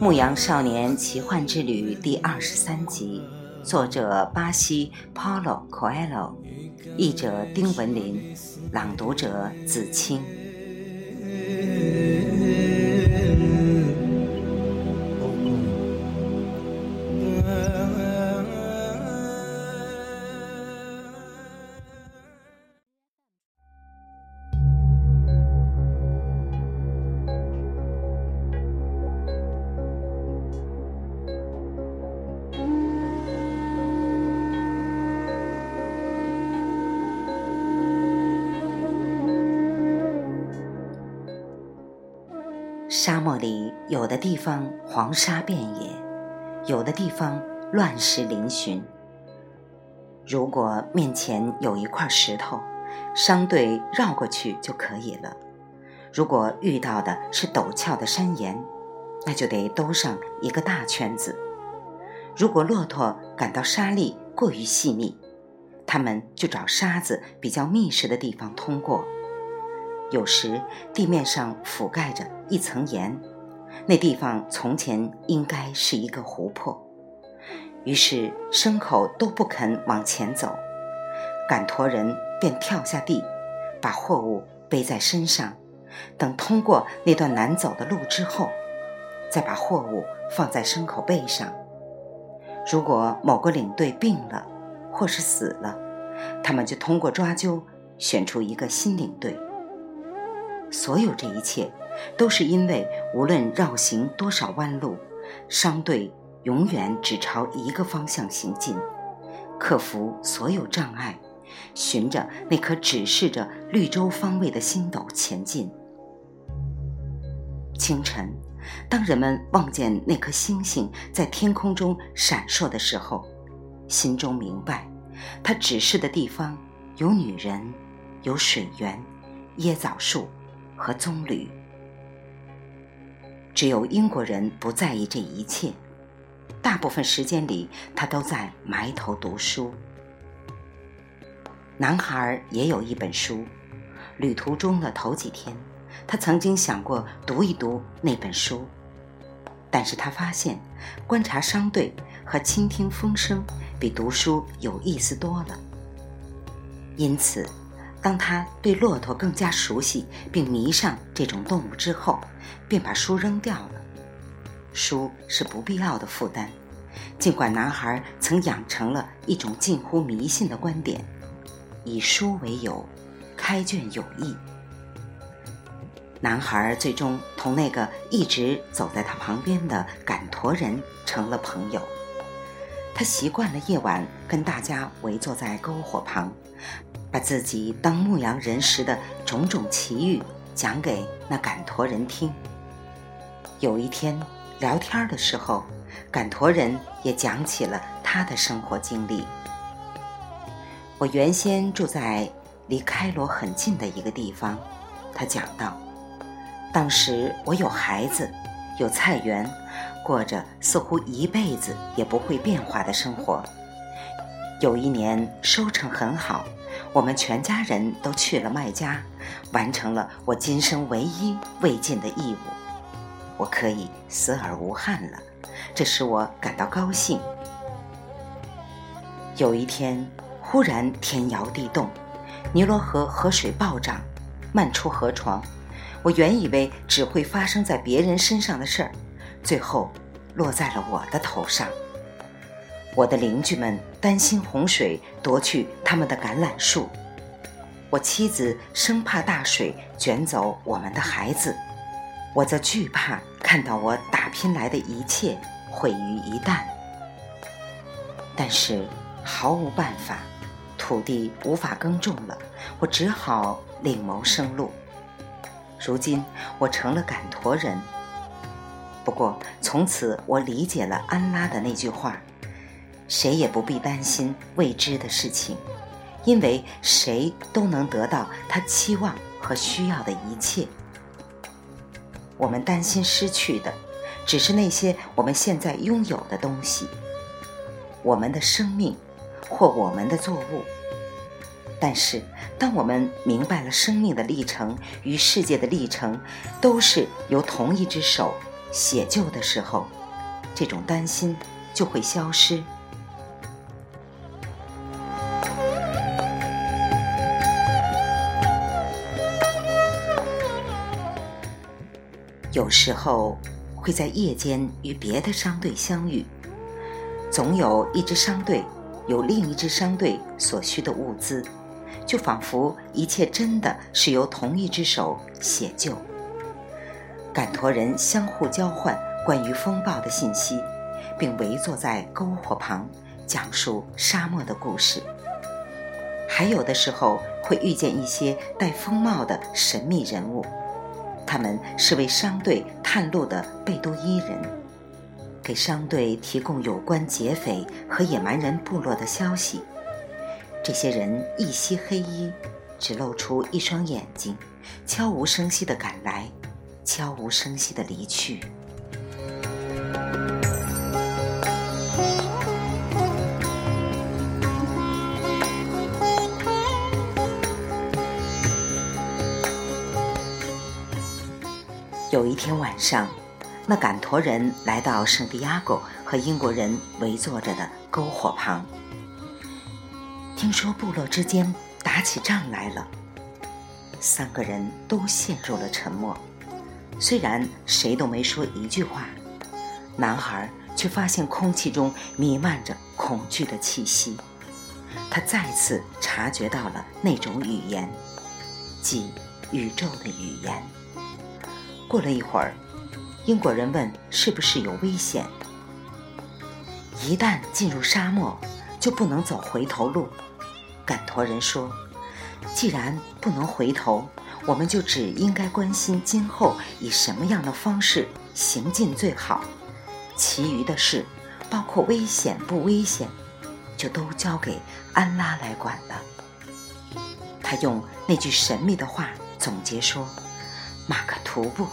牧羊少年奇幻之旅》第二十三集，作者巴西 Paulo Coelho，译者丁文林，朗读者子清。沙漠里有的地方黄沙遍野，有的地方乱石嶙峋。如果面前有一块石头，商队绕过去就可以了；如果遇到的是陡峭的山岩，那就得兜上一个大圈子。如果骆驼感到沙粒过于细腻，他们就找沙子比较密实的地方通过。有时地面上覆盖着一层盐，那地方从前应该是一个湖泊，于是牲口都不肯往前走，赶驼人便跳下地，把货物背在身上，等通过那段难走的路之后，再把货物放在牲口背上。如果某个领队病了，或是死了，他们就通过抓阄选出一个新领队。所有这一切，都是因为无论绕行多少弯路，商队永远只朝一个方向行进，克服所有障碍，循着那颗指示着绿洲方位的星斗前进。清晨，当人们望见那颗星星在天空中闪烁的时候，心中明白，它指示的地方有女人，有水源，椰枣树。和棕榈，只有英国人不在意这一切。大部分时间里，他都在埋头读书。男孩也有一本书。旅途中的头几天，他曾经想过读一读那本书，但是他发现观察商队和倾听风声比读书有意思多了。因此。当他对骆驼更加熟悉并迷上这种动物之后，便把书扔掉了。书是不必要的负担，尽管男孩曾养成了一种近乎迷信的观点：以书为友，开卷有益。男孩最终同那个一直走在他旁边的赶驼人成了朋友。他习惯了夜晚跟大家围坐在篝火旁。把自己当牧羊人时的种种奇遇讲给那赶驼人听。有一天聊天的时候，赶驼人也讲起了他的生活经历。我原先住在离开罗很近的一个地方，他讲道。当时我有孩子，有菜园，过着似乎一辈子也不会变化的生活。有一年收成很好。我们全家人都去了麦家，完成了我今生唯一未尽的义务，我可以死而无憾了，这使我感到高兴。有一天，忽然天摇地动，尼罗河河水暴涨，漫出河床。我原以为只会发生在别人身上的事儿，最后落在了我的头上。我的邻居们担心洪水夺去他们的橄榄树，我妻子生怕大水卷走我们的孩子，我则惧怕看到我打拼来的一切毁于一旦。但是毫无办法，土地无法耕种了，我只好另谋生路。如今我成了赶驼人，不过从此我理解了安拉的那句话。谁也不必担心未知的事情，因为谁都能得到他期望和需要的一切。我们担心失去的，只是那些我们现在拥有的东西，我们的生命或我们的作物。但是，当我们明白了生命的历程与世界的历程都是由同一只手写就的时候，这种担心就会消失。有时候会在夜间与别的商队相遇，总有一支商队有另一支商队所需的物资，就仿佛一切真的是由同一只手写就。赶驼人相互交换关于风暴的信息，并围坐在篝火旁讲述沙漠的故事。还有的时候会遇见一些戴风帽的神秘人物。他们是为商队探路的贝都伊人，给商队提供有关劫匪和野蛮人部落的消息。这些人一袭黑衣，只露出一双眼睛，悄无声息地赶来，悄无声息地离去。有一天晚上，那赶驼人来到圣地亚哥和英国人围坐着的篝火旁，听说部落之间打起仗来了。三个人都陷入了沉默，虽然谁都没说一句话，男孩却发现空气中弥漫着恐惧的气息。他再次察觉到了那种语言，即宇宙的语言。过了一会儿，英国人问：“是不是有危险？”一旦进入沙漠，就不能走回头路。赶驼人说：“既然不能回头，我们就只应该关心今后以什么样的方式行进最好。其余的事，包括危险不危险，就都交给安拉来管了。”他用那句神秘的话总结说。马克图布，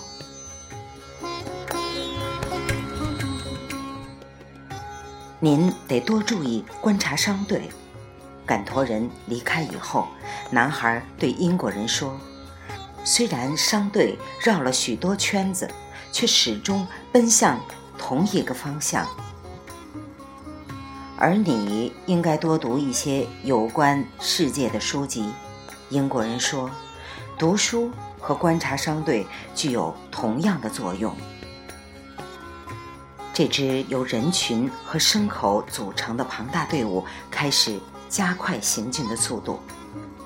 您得多注意观察商队。赶驼人离开以后，男孩对英国人说：“虽然商队绕了许多圈子，却始终奔向同一个方向。而你应该多读一些有关世界的书籍。”英国人说：“读书。”和观察商队具有同样的作用。这支由人群和牲口组成的庞大队伍开始加快行进的速度。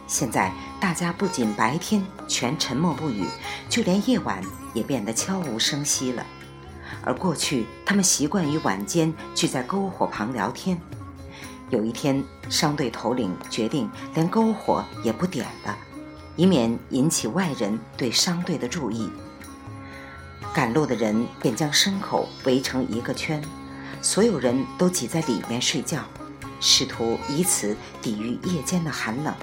现在，大家不仅白天全沉默不语，就连夜晚也变得悄无声息了。而过去，他们习惯于晚间聚在篝火旁聊天。有一天，商队头领决定连篝火也不点了。以免引起外人对商队的注意，赶路的人便将牲口围成一个圈，所有人都挤在里面睡觉，试图以此抵御夜间的寒冷。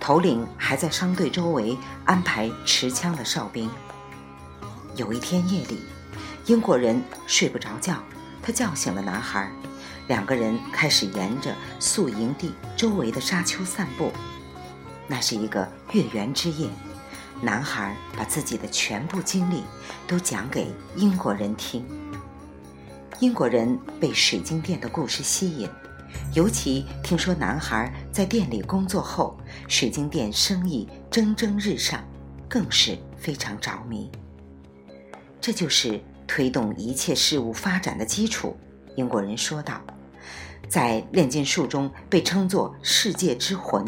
头领还在商队周围安排持枪的哨兵。有一天夜里，英国人睡不着觉，他叫醒了男孩，两个人开始沿着宿营地周围的沙丘散步。那是一个月圆之夜，男孩把自己的全部经历都讲给英国人听。英国人被水晶店的故事吸引，尤其听说男孩在店里工作后，水晶店生意蒸蒸日上，更是非常着迷。这就是推动一切事物发展的基础，英国人说道，在炼金术中被称作世界之魂。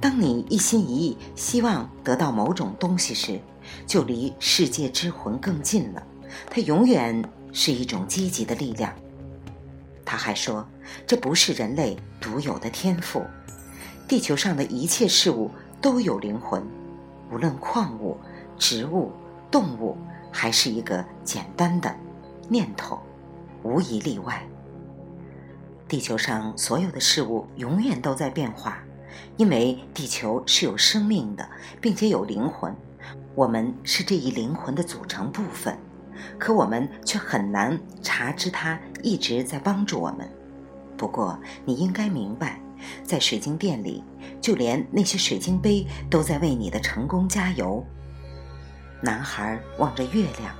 当你一心一意希望得到某种东西时，就离世界之魂更近了。它永远是一种积极的力量。他还说，这不是人类独有的天赋。地球上的一切事物都有灵魂，无论矿物、植物、动物，还是一个简单的念头，无一例外。地球上所有的事物永远都在变化。因为地球是有生命的，并且有灵魂，我们是这一灵魂的组成部分，可我们却很难察知它一直在帮助我们。不过，你应该明白，在水晶店里，就连那些水晶杯都在为你的成功加油。男孩望着月亮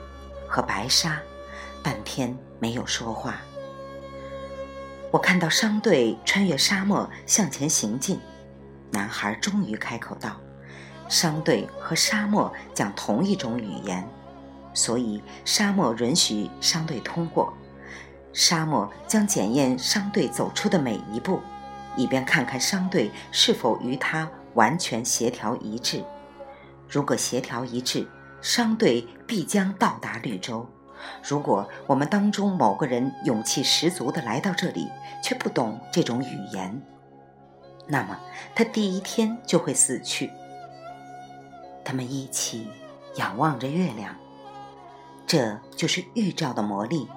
和白沙，半天没有说话。我看到商队穿越沙漠向前行进，男孩终于开口道：“商队和沙漠讲同一种语言，所以沙漠允许商队通过。沙漠将检验商队走出的每一步，以便看看商队是否与他完全协调一致。如果协调一致，商队必将到达绿洲。”如果我们当中某个人勇气十足地来到这里，却不懂这种语言，那么他第一天就会死去。他们一起仰望着月亮，这就是预兆的魔力。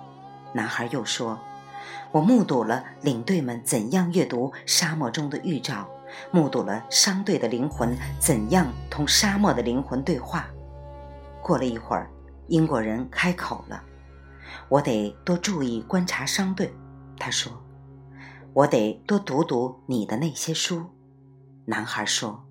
男孩又说：“我目睹了领队们怎样阅读沙漠中的预兆，目睹了商队的灵魂怎样同沙漠的灵魂对话。”过了一会儿。英国人开口了：“我得多注意观察商队。”他说：“我得多读读你的那些书。”男孩说。